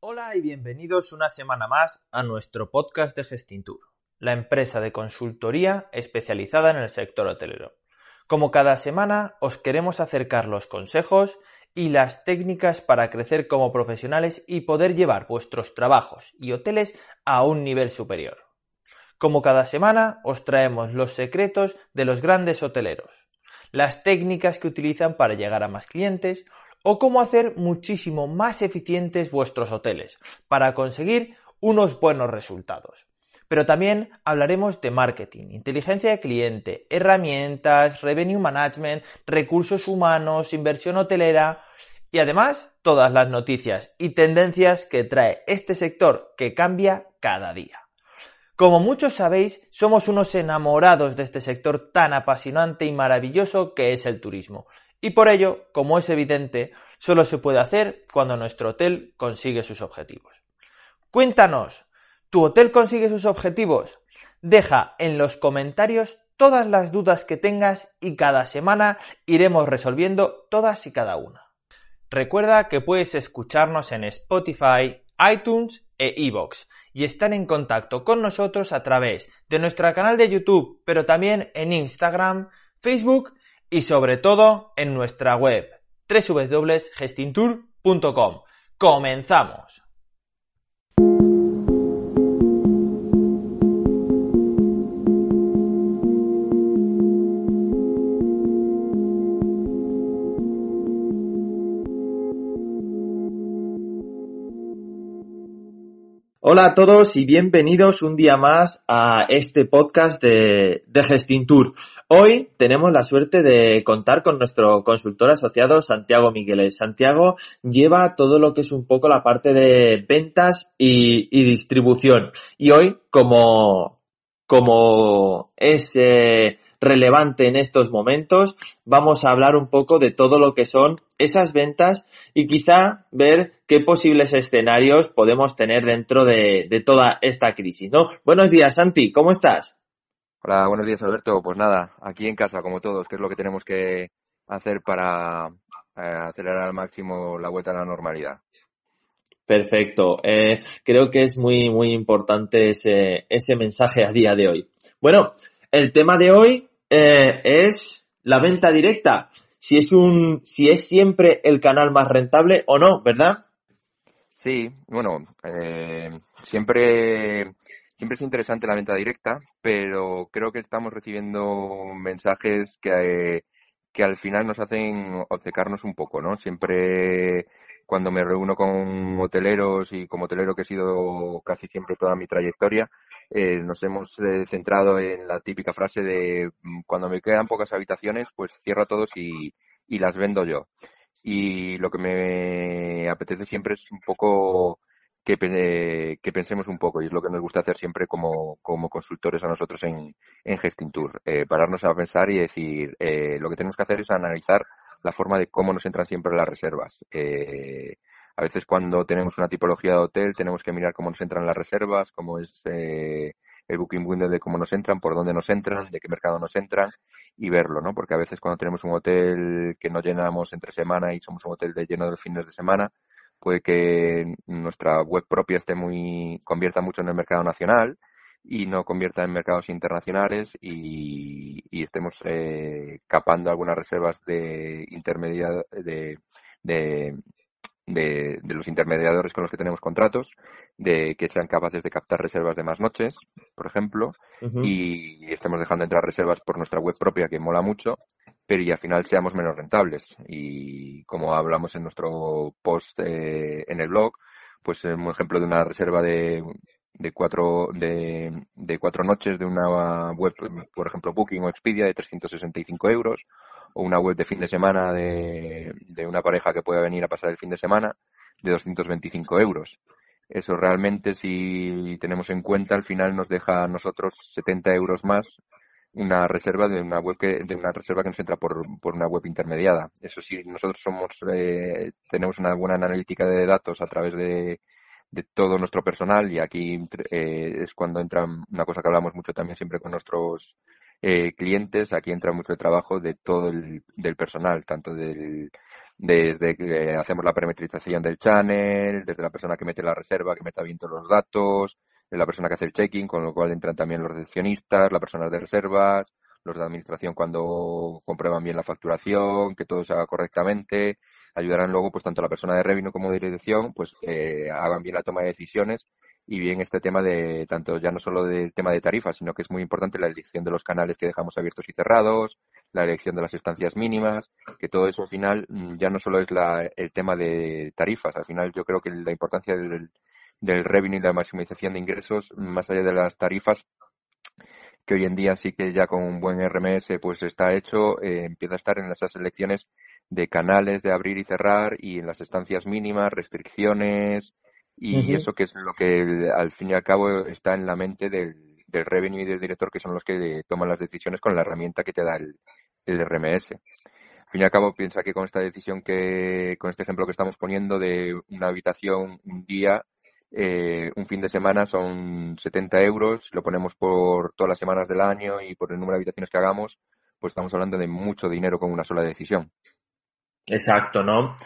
Hola y bienvenidos una semana más a nuestro podcast de Gestintur, la empresa de consultoría especializada en el sector hotelero. Como cada semana, os queremos acercar los consejos y las técnicas para crecer como profesionales y poder llevar vuestros trabajos y hoteles a un nivel superior. Como cada semana, os traemos los secretos de los grandes hoteleros, las técnicas que utilizan para llegar a más clientes, o cómo hacer muchísimo más eficientes vuestros hoteles para conseguir unos buenos resultados. Pero también hablaremos de marketing, inteligencia de cliente, herramientas, revenue management, recursos humanos, inversión hotelera y además todas las noticias y tendencias que trae este sector que cambia cada día. Como muchos sabéis, somos unos enamorados de este sector tan apasionante y maravilloso que es el turismo y por ello, como es evidente, solo se puede hacer cuando nuestro hotel consigue sus objetivos. Cuéntanos, ¿tu hotel consigue sus objetivos? Deja en los comentarios todas las dudas que tengas y cada semana iremos resolviendo todas y cada una. Recuerda que puedes escucharnos en Spotify, iTunes e iVoox y estar en contacto con nosotros a través de nuestro canal de YouTube, pero también en Instagram, Facebook y sobre todo en nuestra web www.gestintour.com. ¡Comenzamos! Hola a todos y bienvenidos un día más a este podcast de, de Gestintour. Hoy tenemos la suerte de contar con nuestro consultor asociado Santiago Migueles. Santiago lleva todo lo que es un poco la parte de ventas y, distribución. Y hoy, como, como es eh, relevante en estos momentos, vamos a hablar un poco de todo lo que son esas ventas y quizá ver qué posibles escenarios podemos tener dentro de, de toda esta crisis, ¿no? Buenos días, Santi, ¿cómo estás? Hola, buenos días Alberto. Pues nada, aquí en casa como todos, que es lo que tenemos que hacer para eh, acelerar al máximo la vuelta a la normalidad. Perfecto. Eh, creo que es muy, muy importante ese, ese mensaje a día de hoy. Bueno, el tema de hoy eh, es la venta directa. Si es un, si es siempre el canal más rentable o no, ¿verdad? Sí, bueno, siempre Siempre es interesante la venta directa, pero creo que estamos recibiendo mensajes que, que al final nos hacen obcecarnos un poco, ¿no? Siempre cuando me reúno con hoteleros y como hotelero que he sido casi siempre toda mi trayectoria, eh, nos hemos eh, centrado en la típica frase de mm, cuando me quedan pocas habitaciones, pues cierro a todos y, y las vendo yo. Y lo que me apetece siempre es un poco que, pensemos un poco y es lo que nos gusta hacer siempre como, como consultores a nosotros en, en Gestintour. Eh, pararnos a pensar y decir, eh, lo que tenemos que hacer es analizar la forma de cómo nos entran siempre las reservas. Eh, a veces cuando tenemos una tipología de hotel tenemos que mirar cómo nos entran las reservas, cómo es eh, el booking window de cómo nos entran, por dónde nos entran, de qué mercado nos entran y verlo, ¿no? Porque a veces cuando tenemos un hotel que no llenamos entre semana y somos un hotel de lleno de fines de semana, puede que nuestra web propia esté muy, convierta mucho en el mercado nacional y no convierta en mercados internacionales y, estemos eh, capando algunas reservas de intermedia de, de, de, los intermediadores con los que tenemos contratos, de que sean capaces de captar reservas de más noches, por ejemplo, y estemos dejando entrar reservas por nuestra web propia que mola mucho pero y al final seamos menos rentables. Y como hablamos en nuestro post eh, en el blog, pues un ejemplo de una reserva de, de cuatro de, de, cuatro noches de una web, por ejemplo, Booking o Expedia de 365 euros, o una web de fin de semana de, de una pareja que pueda venir a pasar el fin de semana de 225 euros. Eso realmente, si tenemos en cuenta, al final nos deja a nosotros 70 euros más una reserva de una web que, de una reserva que nos entra por, por una web intermediada. Eso sí, nosotros somos, eh, tenemos una buena analítica de datos a través de, de todo nuestro personal y aquí eh, es cuando entra una cosa que hablamos mucho también siempre con nuestros eh, clientes, aquí entra mucho el trabajo de todo el del personal, tanto del, desde que hacemos la parametrización del channel, desde la persona que mete la reserva, que meta bien todos los datos, la persona que hace el checking, con lo cual entran también los recepcionistas, las personas de reservas, los de administración cuando comprueban bien la facturación, que todo se haga correctamente, ayudarán luego pues tanto la persona de revenue como de dirección pues eh, hagan bien la toma de decisiones y bien este tema de tanto ya no solo del tema de tarifas, sino que es muy importante la elección de los canales que dejamos abiertos y cerrados, la elección de las estancias mínimas, que todo eso al final mm, ya no solo es la, el tema de tarifas, al final yo creo que la importancia del, del revenue y la maximización de ingresos, más allá de las tarifas, que hoy en día sí que ya con un buen RMS pues está hecho, eh, empieza a estar en esas elecciones de canales de abrir y cerrar y en las estancias mínimas, restricciones, y eso que es lo que al fin y al cabo está en la mente del, del revenue y del director, que son los que toman las decisiones con la herramienta que te da el, el RMS. Al fin y al cabo, piensa que con esta decisión que, con este ejemplo que estamos poniendo de una habitación un día, eh, un fin de semana son 70 euros, lo ponemos por todas las semanas del año y por el número de habitaciones que hagamos, pues estamos hablando de mucho dinero con una sola decisión. Exacto, ¿no?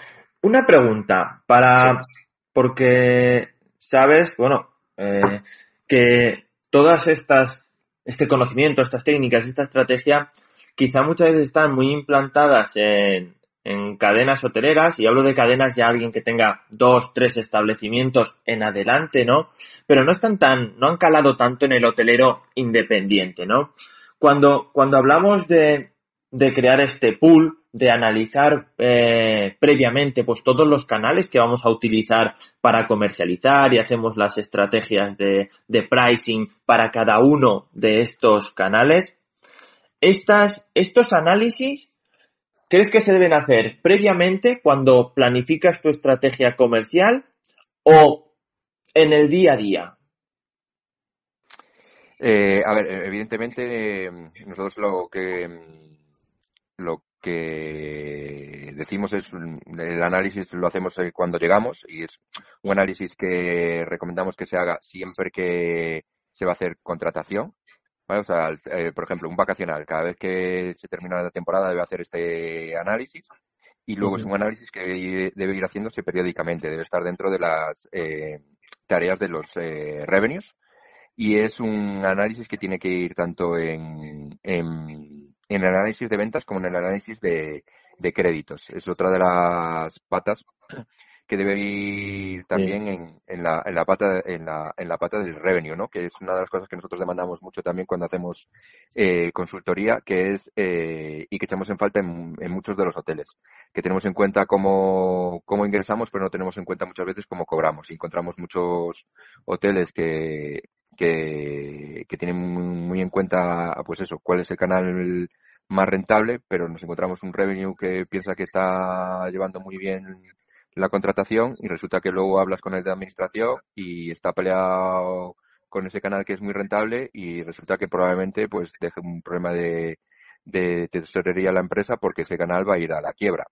Una pregunta para, porque sabes, bueno, eh, que todas estas, este conocimiento, estas técnicas, esta estrategia, quizá muchas veces están muy implantadas en, en cadenas hoteleras, y hablo de cadenas ya alguien que tenga dos, tres establecimientos en adelante, ¿no? Pero no están tan, no han calado tanto en el hotelero independiente, ¿no? Cuando, cuando hablamos de, de crear este pool, de analizar eh, previamente pues todos los canales que vamos a utilizar para comercializar y hacemos las estrategias de, de pricing para cada uno de estos canales. Estas, estos análisis, ¿crees que se deben hacer previamente cuando planificas tu estrategia comercial o en el día a día? Eh, a ver, evidentemente nosotros lo que lo que decimos es el análisis lo hacemos eh, cuando llegamos y es un análisis que recomendamos que se haga siempre que se va a hacer contratación. O sea, eh, por ejemplo, un vacacional, cada vez que se termina la temporada debe hacer este análisis y luego es un análisis que debe ir haciéndose periódicamente, debe estar dentro de las eh, tareas de los revenues y es un análisis que tiene que ir tanto en, en en el análisis de ventas como en el análisis de, créditos. Es otra de las patas que debe ir también en, en, la, en, la pata, en, la, en la pata del revenue, ¿no? que es una de las cosas que nosotros demandamos mucho también cuando hacemos eh, consultoría, que es eh, y que echamos en falta en, muchos de los hoteles, que tenemos en cuenta cómo, cómo ingresamos, pero no tenemos en cuenta muchas veces cómo cobramos. Y encontramos muchos hoteles que, que, que tienen muy en cuenta, pues eso, cuál es el canal más rentable, pero nos encontramos un revenue que piensa que está llevando muy bien la contratación y resulta que luego hablas con el de administración y está peleado con ese canal que es muy rentable y resulta que probablemente pues deje un problema de, de tesorería a la empresa porque ese canal va a ir a la quiebra.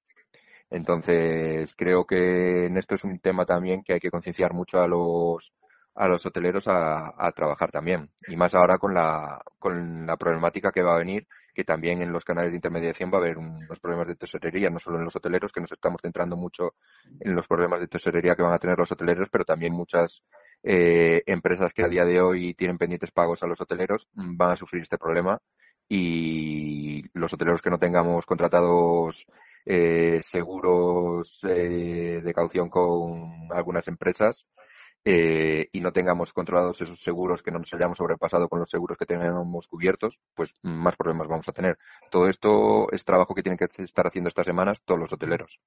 Entonces, creo que en esto es un tema también que hay que concienciar mucho a los a los hoteleros a, trabajar también. Y más ahora con la, con la problemática que va a venir, que también en los canales de intermediación va a haber unos problemas de tesorería, no solo en los hoteleros, que nos estamos centrando mucho en los problemas de tesorería que van a tener los hoteleros, pero también muchas eh, empresas que a día de hoy tienen pendientes pagos a los hoteleros mm, van a sufrir este problema y los hoteleros que no tengamos contratados eh, seguros eh, de caución con algunas empresas eh, y no tengamos controlados esos seguros, que no nos hayamos sobrepasado con los seguros que tenemos cubiertos, pues más problemas vamos a tener. Todo esto es trabajo que tienen que estar haciendo estas semanas todos los hoteleros.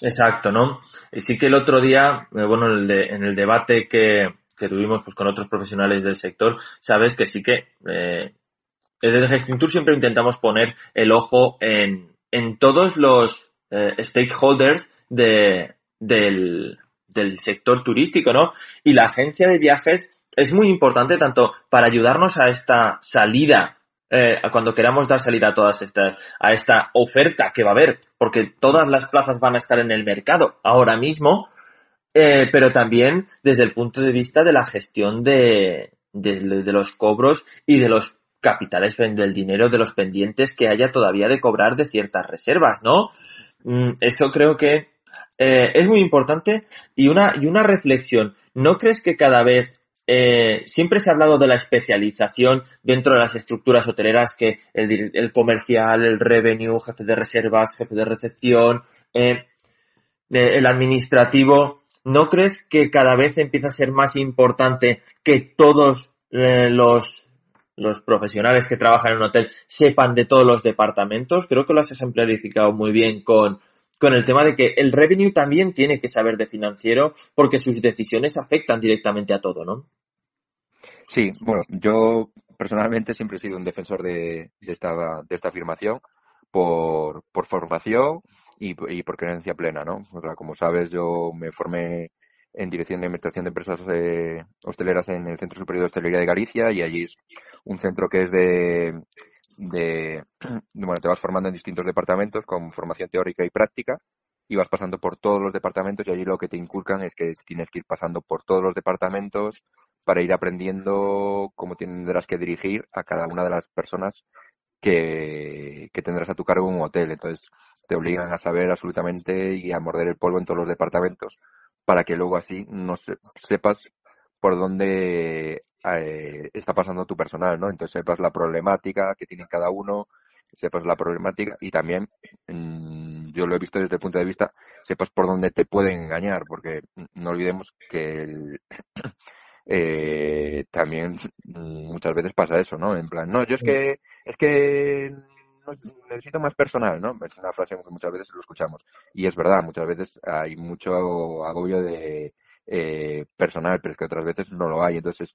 Exacto, ¿no? Y sí que el otro día, eh, bueno, en el, en el debate que, que, tuvimos pues, con otros profesionales del sector, sabes que sí que eh, desde Gesting Tour siempre intentamos poner el ojo en, en todos los eh, stakeholders de, del, del sector turístico, ¿no? Y la agencia de viajes es muy importante tanto para ayudarnos a esta salida, eh, cuando queramos dar salida a todas estas, a esta oferta que va a haber, porque todas las plazas van a estar en el mercado ahora mismo, eh, pero también desde el punto de vista de la gestión de, de, los cobros y de los capitales del dinero de los pendientes que haya todavía de cobrar de ciertas reservas, ¿no? Mm, eso creo que eh, es muy importante y una, y una reflexión. ¿No crees que cada vez eh, siempre se ha hablado de la especialización dentro de las estructuras hoteleras, que el, el comercial, el revenue, jefe de reservas, jefe de recepción, eh, el administrativo. ¿No crees que cada vez empieza a ser más importante que todos eh, los, los profesionales que trabajan en un hotel sepan de todos los departamentos? Creo que lo has ejemplarificado muy bien con, con el tema de que el revenue también tiene que saber de financiero porque sus decisiones afectan directamente a todo, ¿no? Sí, bueno, yo personalmente siempre he sido un defensor de, esta, de esta afirmación por, por formación y, por creencia plena, ¿no? como sabes, yo me formé en dirección de administración de empresas eh, hosteleras en el Centro Superior de Hostelería de Galicia y allí es un centro que es de, te vas formando en distintos departamentos con formación teórica y práctica y vas pasando por todos los departamentos y allí lo que te inculcan es que tienes que ir pasando por todos los departamentos para ir aprendiendo cómo tendrás que dirigir a cada una de las personas que, tendrás a tu cargo en un hotel. Entonces te obligan a saber absolutamente y a morder el polvo en todos los departamentos para que luego así no sepas por dónde eh, está pasando tu personal, ¿no? Entonces sepas la problemática que tiene cada uno, sepas la problemática y también, mm, yo lo he visto desde el punto de vista, sepas por dónde te pueden engañar, porque no olvidemos que eh, también muchas veces pasa eso, ¿no? En plan, no, yo es que, es que necesito más personal, ¿no? Es una frase que muchas veces lo escuchamos. Y es verdad, muchas veces hay mucho agobio de, eh, personal, pero es que otras veces no lo hay. Entonces,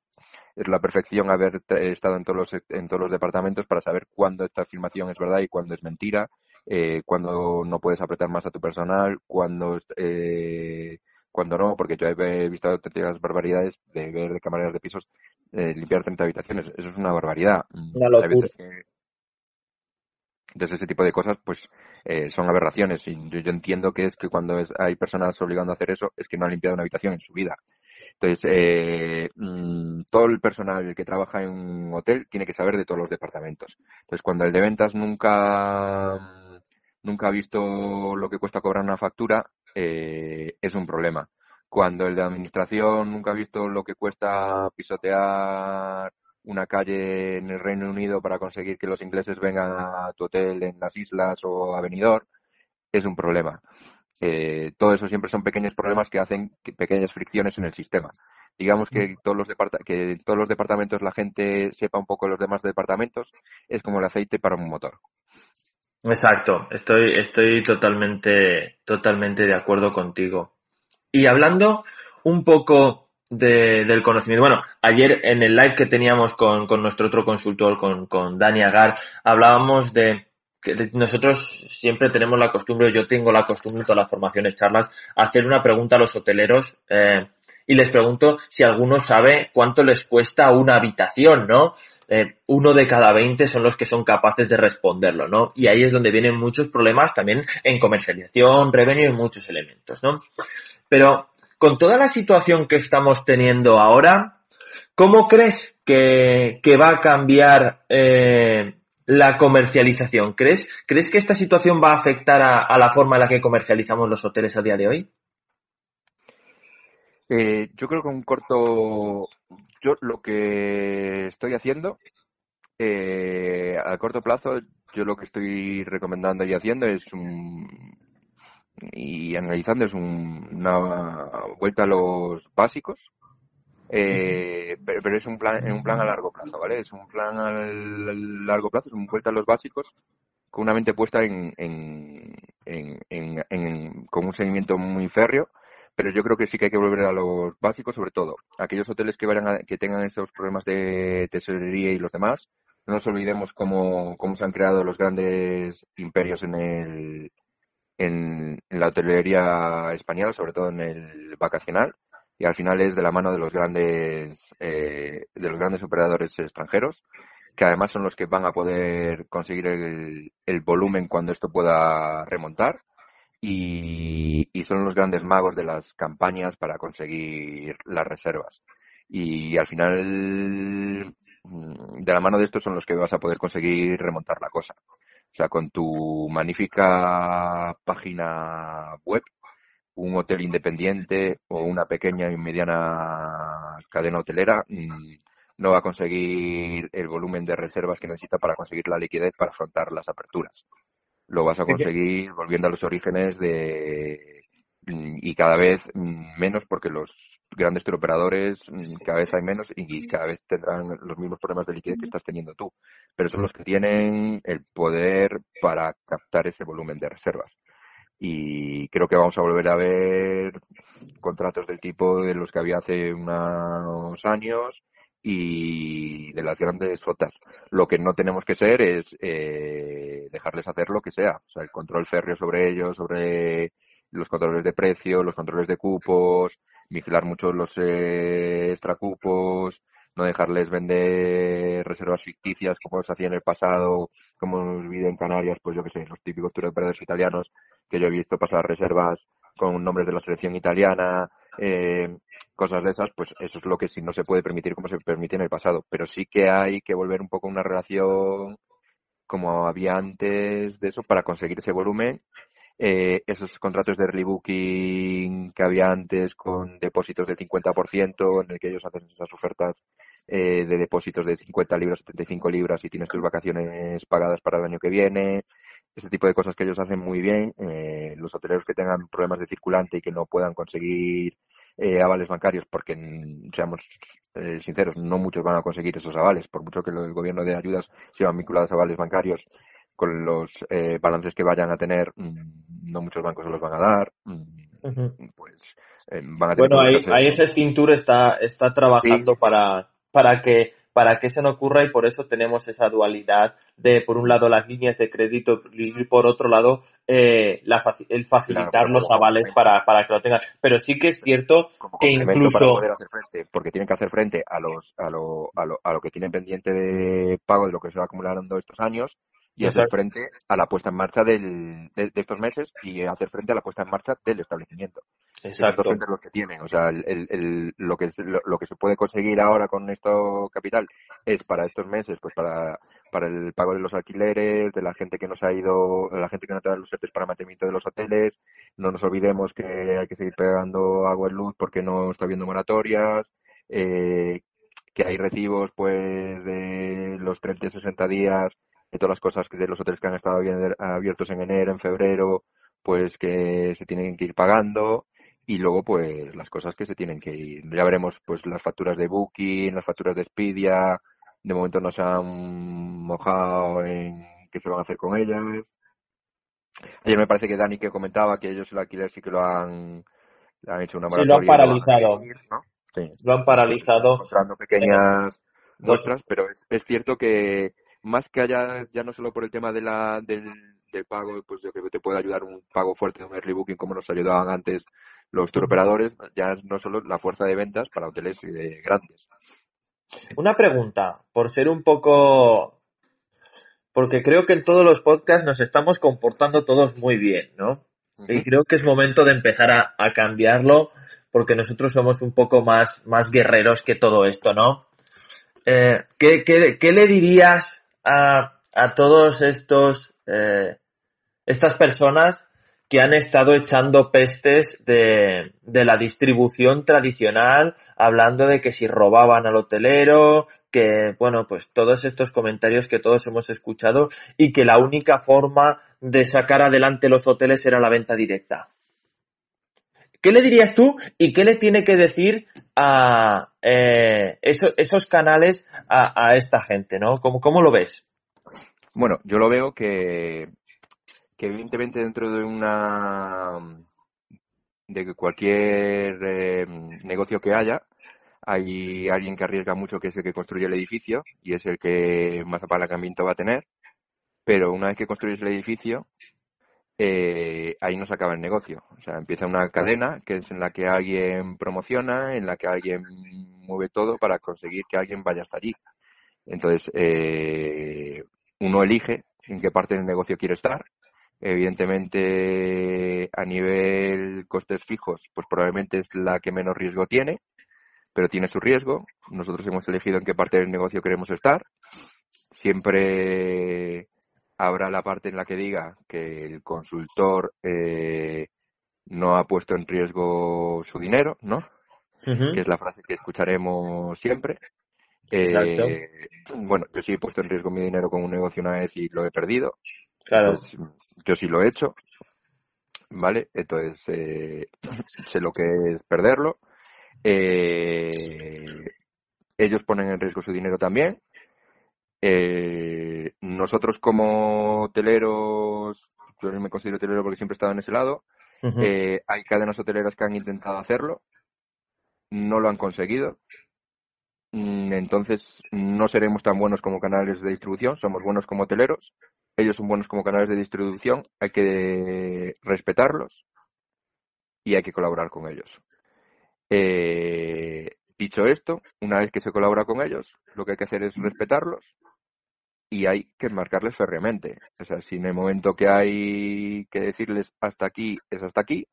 es la perfección haber estado en todos los, en todos los departamentos para saber cuándo esta afirmación es verdad y cuándo es mentira, eh, cuándo no puedes apretar más a tu personal, cuándo, eh, cuando no, porque yo he visto auténticas barbaridades de ver de camareras de pisos eh, limpiar 30 habitaciones. Eso es una barbaridad. Una veces entonces, ese tipo de cosas, pues, eh, son aberraciones. Y yo, entiendo que es que cuando hay personas obligando a hacer eso, es que no han limpiado una habitación en su vida. Entonces, eh, mm, todo el personal que trabaja en un hotel tiene que saber de todos los departamentos. Entonces, cuando el de ventas nunca, nunca ha visto lo que cuesta cobrar una factura, eh, es un problema. Cuando el de administración nunca ha visto lo que cuesta pisotear una calle en el Reino Unido para conseguir que los ingleses vengan a tu hotel en las islas o a Benidorm, es un problema. Eh, todo eso siempre son pequeños problemas que hacen pequeñas fricciones en el sistema. Digamos que todos los que todos los departamentos la gente sepa un poco los demás departamentos es como el aceite para un motor. Exacto, estoy, estoy totalmente, totalmente de acuerdo contigo. Y hablando un poco de, del conocimiento. Bueno, ayer en el live que teníamos con, con nuestro otro consultor, con, con Dani Agar, hablábamos de que nosotros siempre tenemos la costumbre, yo tengo la costumbre en todas las formaciones, charlas, hacer una pregunta a los hoteleros eh, y les pregunto si alguno sabe cuánto les cuesta una habitación, ¿no? Eh, uno de cada veinte son los que son capaces de responderlo, ¿no? Y ahí es donde vienen muchos problemas también en comercialización, revenue y muchos elementos, ¿no? Pero con toda la situación que estamos teniendo ahora, ¿cómo crees que, va a cambiar eh, la comercialización? ¿Crees, ¿Crees que esta situación va a afectar a, la forma en la que comercializamos los hoteles a día de hoy? Eh, yo creo que un corto, yo lo que estoy haciendo eh, a corto plazo, yo lo que estoy recomendando y haciendo es un, y analizando es una vuelta a los básicos, eh, pero, es un plan, un plan a largo plazo, ¿vale? Es un plan a largo plazo, es una vuelta a los básicos con una mente puesta en, en, en, con un seguimiento muy férreo, pero yo creo que sí que hay que volver a los básicos, sobre todo aquellos hoteles que vayan que tengan esos problemas de tesorería y los demás. No nos olvidemos cómo, cómo se han creado los grandes imperios en el, en, la hotelería española, sobre todo en el vacacional, y al final es de la mano de los grandes eh, de los grandes operadores extranjeros que además son los que van a poder conseguir el, el volumen cuando esto pueda remontar y, son los grandes magos de las campañas para conseguir las reservas. Y al final, mm, de la mano de estos son los que vas a poder conseguir remontar la cosa. O sea, con tu magnífica página web, un hotel independiente o una pequeña y mediana cadena hotelera mm, no va a conseguir el volumen de reservas que necesita para conseguir la liquidez para afrontar las aperturas. Lo vas a conseguir volviendo a los orígenes de y cada vez menos porque los grandes teleoperadores mm, cada vez hay menos y cada vez tendrán los mismos problemas de liquidez que estás teniendo tú. Pero son los que tienen el poder para captar ese volumen de reservas. Y creo que vamos a volver a ver contratos del tipo de los que había hace unos años y de las grandes flotas. Lo que no tenemos que ser es eh, dejarles hacer lo que sea, o sea, el control férreo sobre ellos, sobre los controles de precio, los controles de cupos, vigilar mucho los eh, extracupos, no dejarles vender reservas ficticias como se hacía en el pasado, como vive en Canarias, pues yo que sé, los típicos tour italianos que yo he visto pasar reservas con nombres de la selección italiana, eh, cosas de esas, pues eso es lo que sí no se puede permitir como se permite en el pasado. Pero sí que hay que volver un poco a una relación como había antes de eso para conseguir ese volumen. Eh, esos contratos de rebooking que había antes con depósitos del 50% en el que ellos hacen esas ofertas eh, de depósitos de 50 libras, 75 libras y tienes tus vacaciones pagadas para el año que viene. Ese tipo de cosas que ellos hacen muy bien. Eh, los hoteleros que tengan problemas de circulante y que no puedan conseguir eh, avales bancarios, porque mm, seamos sinceros, no muchos van a conseguir esos avales, por mucho que el gobierno de ayudas sean vinculados a avales bancarios, con los balances que vayan a tener, mm, no muchos bancos se los van a dar. Mm, pues van a tener bueno, ahí, ahí Gestintur está, está trabajando para para que para que eso no ocurra y por eso tenemos esa dualidad de, por un lado, las líneas de crédito y por otro lado, eh, el facilitar los avales para, para que lo tengan. Pero sí que es cierto que incluso... porque tienen que hacer frente a, los, a, lo, a, lo, a lo que tienen pendiente de pago de lo que se va acumulando estos años y hacer frente a la puesta en marcha del, de, estos meses y hacer frente a la puesta en marcha del establecimiento. Exacto. Son los que tienen. O sea, el, el, lo, que, lo, que se puede conseguir ahora con esto capital es para estos meses, pues para, para el pago de los alquileres, de la gente que nos ha ido, la gente que no te da los ERTES para mantenimiento de los hoteles. No nos olvidemos que hay que seguir pegando agua y luz porque no está habiendo moratorias. Eh, que hay recibos pues de los 30 y 60 días de todas las cosas que de los hoteles que han estado abiertos en enero, en febrero, pues que se tienen que ir pagando y luego pues las cosas que se tienen que ir. Ya veremos pues las facturas de Booking, las facturas de Expedia, de momento no se han mojado en qué se van a hacer con ellas. Ayer me parece que Dani que comentaba que ellos el alquiler sí que lo han, han hecho una Sí, lo han paralizado. Lo han paralizado. Mostrando pequeñas muestras, pero es cierto que más que haya, ya no solo por el tema de la, del, pago, pues yo creo que te puede ayudar un pago fuerte, un early booking como nos ayudaban antes los operadores, ya no solo la fuerza de ventas para hoteles grandes. Una pregunta, por ser un poco, porque creo que en todos los podcasts nos estamos comportando todos muy bien, ¿no? Y creo que es momento de empezar a, a, cambiarlo porque nosotros somos un poco más, más guerreros que todo esto, ¿no? Eh, ¿qué, qué, qué, le dirías a, todos estos, eh, estas personas que han estado echando pestes de, de, la distribución tradicional, hablando de que si robaban al hotelero, que, bueno, pues todos estos comentarios que todos hemos escuchado y que la única forma de sacar adelante los hoteles era la venta directa. ¿Qué le dirías tú y qué le tiene que decir a eh, esos canales a, esta gente, ¿no? ¿Cómo, ¿Cómo, lo ves? Bueno, yo lo veo que, que evidentemente dentro de una de cualquier eh, negocio que haya, hay alguien que arriesga mucho que es el que construye el edificio y es el que más apalancamiento va a tener. Pero una vez que construyes el edificio, eh, ahí no se acaba el negocio. O sea, empieza una cadena que es en la que alguien promociona, en la que alguien mueve todo para conseguir que alguien vaya hasta allí. Entonces, eh, uno elige en qué parte del negocio quiere estar. Evidentemente, a nivel costes fijos, pues probablemente es la que menos riesgo tiene, pero tiene su riesgo. Nosotros hemos elegido en qué parte del negocio queremos estar. Siempre habrá la parte en la que diga que el consultor eh, no ha puesto en riesgo su dinero, ¿no? Que es la frase que escucharemos siempre. Eh, bueno, yo sí he puesto en riesgo mi dinero con un negocio una vez y lo he perdido. Claro. Pues, yo sí lo he hecho. ¿Vale? Entonces, eh, sé lo que es perderlo. Eh, ellos ponen en riesgo su dinero también. Eh, nosotros como hoteleros, yo me considero hotelero porque siempre he estado en ese lado, eh, hay cadenas hoteleras que han intentado hacerlo, no lo han conseguido. Mm, entonces no seremos tan buenos como canales de distribución, somos buenos como hoteleros, ellos son buenos como canales de distribución, hay que respetarlos y hay que colaborar con ellos. Eh, dicho esto, una vez que se colabora con ellos, lo que hay que hacer es respetarlos y hay que marcarles férreamente. O sea, si en el momento que hay que decirles hasta aquí es hasta aquí,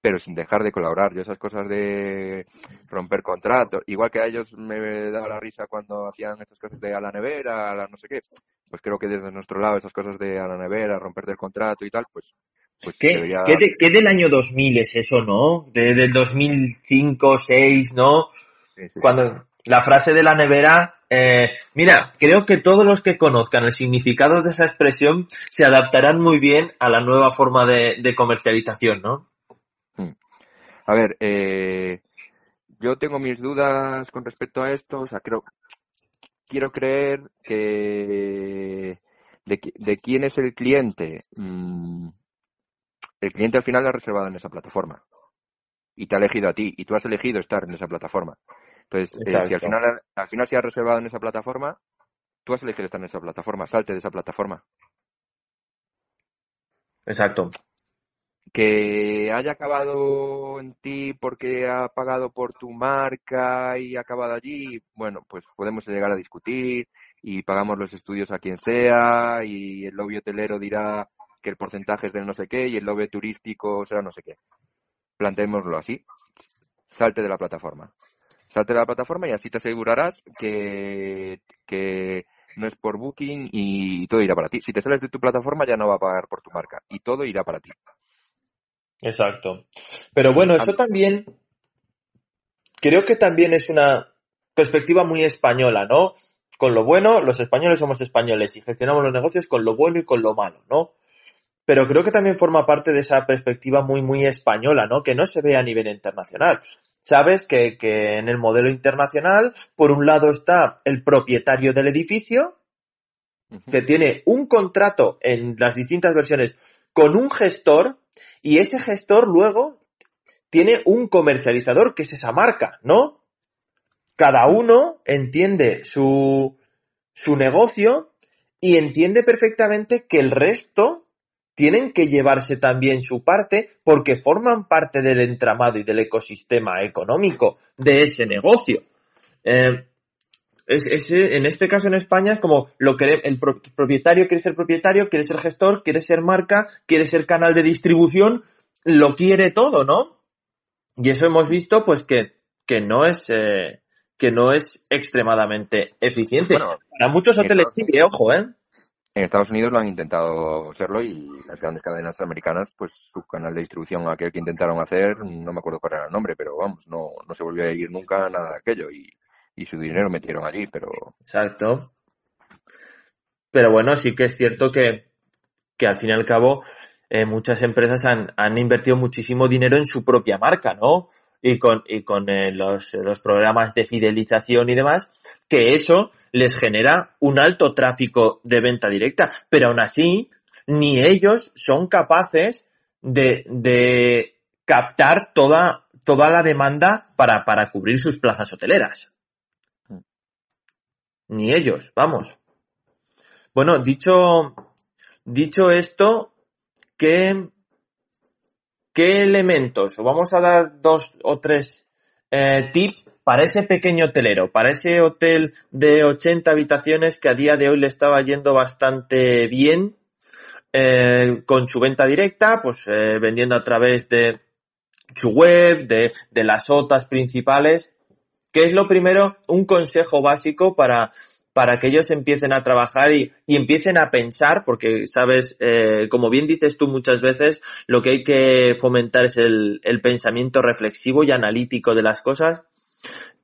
pero sin dejar de colaborar. Yo esas cosas de romper contratos, igual que a ellos me daba la risa cuando hacían esas cosas de a la nevera, a la no sé qué, pues creo que desde nuestro lado esas cosas de a la nevera, romper del contrato y tal, pues... pues ¿Qué, ¿qué, del año 2000 es eso, no? De, del 2005, 6, ¿no? Cuando la frase de la nevera, eh, mira, creo que todos los que conozcan el significado de esa expresión se adaptarán muy bien a la nueva forma de, de comercialización, ¿no? A ver, eh, yo tengo mis dudas con respecto a esto. O sea, creo, quiero creer que de, quién es el cliente. Mm, el cliente al final lo ha reservado en esa plataforma y te ha elegido a ti y tú has elegido estar en esa plataforma. Entonces, eh, si al final, al final se ha reservado en esa plataforma, tú has elegido estar en esa plataforma, salte de esa plataforma. Exacto que haya acabado en ti porque ha pagado por tu marca y ha acabado allí, bueno, pues podemos llegar a discutir y pagamos los estudios a quien sea y el lobby hotelero dirá que el porcentaje es del no sé qué y el lobby turístico será no sé qué. Planteémoslo así. Salte de la plataforma. Salte de la plataforma y así te asegurarás que, que no es por booking y todo irá para ti. Si te sales de tu plataforma ya no va a pagar por tu marca y todo irá para ti. Exacto. Pero bueno, eso también creo que también es una perspectiva muy española, ¿no? Con lo bueno, los españoles somos españoles y gestionamos los negocios con lo bueno y con lo malo, ¿no? Pero creo que también forma parte de esa perspectiva muy, muy española, ¿no? Que no se ve a nivel internacional. Sabes que, que en el modelo internacional, por un lado está el propietario del edificio, que tiene un contrato en las distintas versiones con un gestor y ese gestor luego tiene un comercializador que es esa marca, ¿no? Cada uno entiende su, su negocio y entiende perfectamente que el resto tienen que llevarse también su parte porque forman parte del entramado y del ecosistema económico de ese negocio. Eh, es, en este caso en España es como lo que el propietario quiere ser propietario, quiere ser gestor, quiere ser marca, quiere ser canal de distribución, lo quiere todo, ¿no? Y eso hemos visto pues que, que no es eh, que no es extremadamente eficiente. Bueno, Para muchos hoteles sí, ojo, ¿eh? En Estados Unidos lo han intentado hacerlo y las grandes cadenas americanas, pues su canal de distribución, aquel que intentaron hacer, no me acuerdo cuál era el nombre, pero vamos, no, no se volvió a ir nunca nada de aquello. Y y su dinero metieron allí, pero... Exacto. Pero bueno, sí que es cierto que, que al fin y al cabo eh, muchas empresas han, han, invertido muchísimo dinero en su propia marca, ¿no? Y con, y con eh, los, los programas de fidelización y demás, que eso les genera un alto tráfico de venta directa. Pero aún así, ni ellos son capaces de, de captar toda, toda la demanda para, para cubrir sus plazas hoteleras ni ellos, vamos. Bueno, dicho, dicho esto, ¿qué, qué elementos? Vamos a dar dos o tres eh, tips para ese pequeño hotelero, para ese hotel de 80 habitaciones que a día de hoy le estaba yendo bastante bien eh, con su venta directa, pues eh, vendiendo a través de su web, de, de las OTAs principales. ¿Qué es lo primero? Un consejo básico para, para que ellos empiecen a trabajar y, empiecen a pensar, porque sabes, eh, como bien dices tú muchas veces, lo que hay que fomentar es el, pensamiento reflexivo y analítico de las cosas.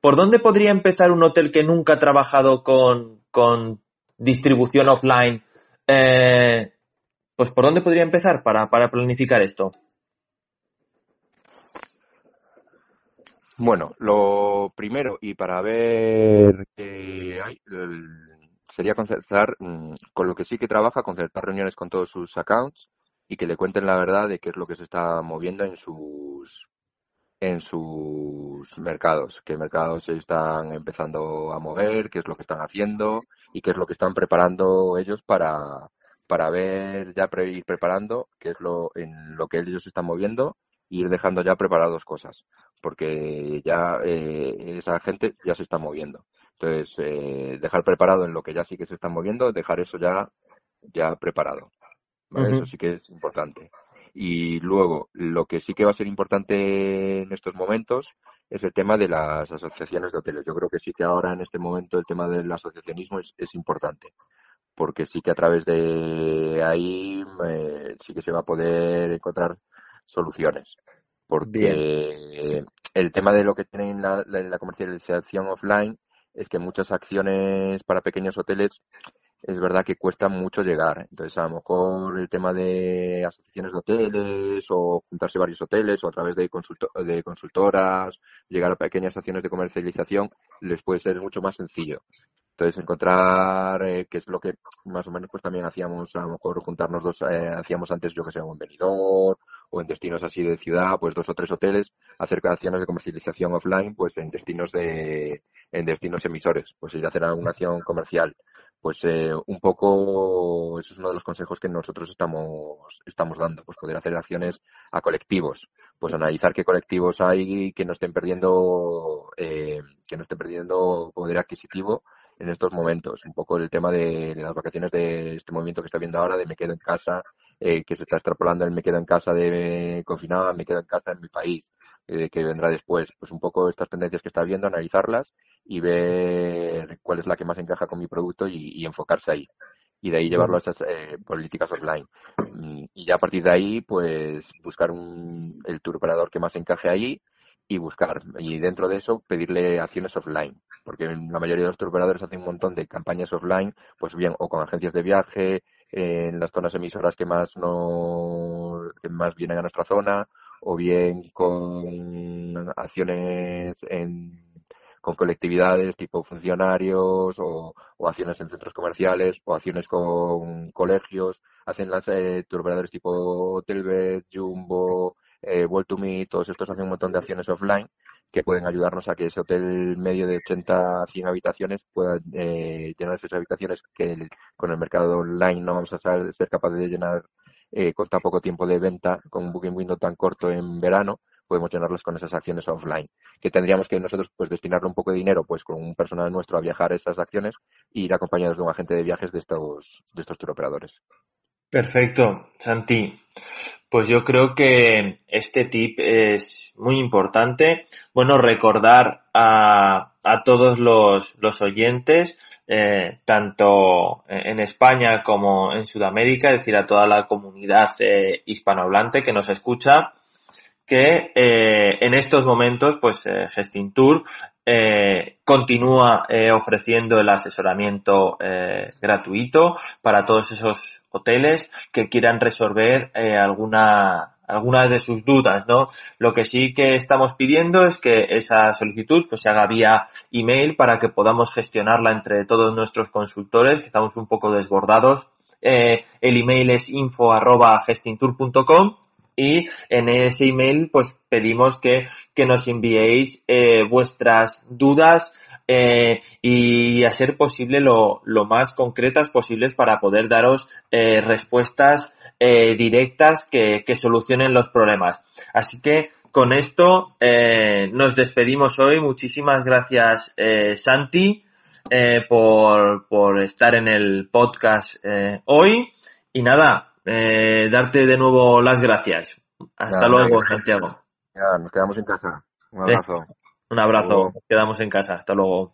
¿Por dónde podría empezar un hotel que nunca ha trabajado con, distribución offline? Eh, pues ¿por dónde podría empezar para planificar esto? Bueno, lo primero, y para ver qué hay, sería concertar, mm, con lo que sí que trabaja, concertar reuniones con todos sus accounts y que le cuenten la verdad de qué es lo que se está moviendo en sus en sus mercados, qué mercados se están empezando a mover, qué es lo que están haciendo y qué es lo que están preparando ellos para, para ver, ya ir preparando qué es lo en lo que ellos están moviendo ir dejando ya preparados cosas, porque ya eh, esa gente ya se está moviendo. Entonces, eh, dejar preparado en lo que ya sí que se está moviendo, dejar eso ya, ya preparado. Eso sí que es importante. Y luego, lo que sí que va a ser importante en estos momentos es el tema de las asociaciones de hoteles. Yo creo que sí que ahora en este momento el tema del asociacionismo es, es importante porque sí que a través de ahí eh, sí que se va a poder encontrar soluciones. Porque el tema de lo que tienen la, la, comercialización offline es que muchas acciones para pequeños hoteles es verdad que cuesta mucho llegar. Entonces, a lo mejor el tema de asociaciones de hoteles o juntarse varios hoteles o a través de, de consultoras, llegar a pequeñas acciones de comercialización, les puede ser mucho más sencillo. Entonces, encontrar eh, qué es lo que más o menos pues también hacíamos, a lo mejor juntarnos dos, eh, hacíamos antes, yo que sé, un venidor o en destinos así de ciudad, pues dos o tres hoteles, hacer acciones de comercialización offline, pues en destinos de, en destinos emisores, pues ir a hacer alguna acción comercial. Pues eh, un poco, eso es uno de los consejos que nosotros estamos, estamos dando, pues poder hacer acciones a colectivos, pues analizar qué colectivos hay que no estén perdiendo, eh, que no estén perdiendo poder adquisitivo en estos momentos. Un poco el tema de, las vacaciones de este movimiento que está viendo ahora de me quedo en casa, eh, que se está extrapolando el me quedo en casa de confinado, me quedo en casa en mi país, eh, que vendrá después. Pues un poco estas tendencias que está viendo, analizarlas y ver cuál es la que más encaja con mi producto y, enfocarse ahí. Y de ahí llevarlo a esas eh, políticas offline. Y ya a partir de ahí, pues buscar un, el tour operador que más encaje ahí y buscar. Y dentro de eso, pedirle acciones offline. Porque la mayoría de los operadores hacen un montón de campañas offline, pues bien, o con agencias de viaje, en las zonas emisoras que más no, que más vienen a nuestra zona, o bien con acciones en, con colectividades tipo funcionarios o, o acciones en centros comerciales o acciones con colegios, hacen las eh, tipo Hotelbed, Jumbo, eh, Me, todos estos hacen un montón de acciones offline que pueden ayudarnos a que ese hotel medio de 80 a 100 habitaciones pueda eh, llenar esas habitaciones que con el mercado online no vamos a ser, capaces de llenar eh, con tan poco tiempo de venta, con un booking window tan corto en verano, podemos llenarlas con esas acciones offline. Que tendríamos que nosotros pues destinarle un poco de dinero pues con un personal nuestro a viajar esas acciones e ir acompañados de un agente de viajes de estos, de estos tour operadores. Perfecto, Santi. Pues yo creo que este tip es muy importante. Bueno, recordar a, a todos los, los oyentes, eh, tanto en España como en Sudamérica, es decir, a toda la comunidad eh, hispanohablante que nos escucha, que eh, en estos momentos, pues Gestintour eh, continúa ofreciendo el asesoramiento gratuito para todos esos hoteles que quieran resolver eh, alguna alguna de sus dudas, ¿no? Lo que sí que estamos pidiendo es que esa solicitud pues se haga vía email para que podamos gestionarla entre todos nuestros consultores, que estamos un poco desbordados. el email es info arroba gestintour.com y en ese email pues pedimos que, que nos enviéis eh, vuestras dudas eh, y a ser posible lo, lo más concretas posibles para poder daros eh, respuestas eh, directas que, que solucionen los problemas. Así que con esto eh, nos despedimos hoy. Muchísimas gracias, eh, Santi, eh, por, por estar en el podcast eh, hoy. Y nada, eh, darte de nuevo las gracias. Hasta luego. Santiago. Ya, nos quedamos en casa. Un Sí. abrazo. Un abrazo. luego. Quedamos en casa. Hasta luego.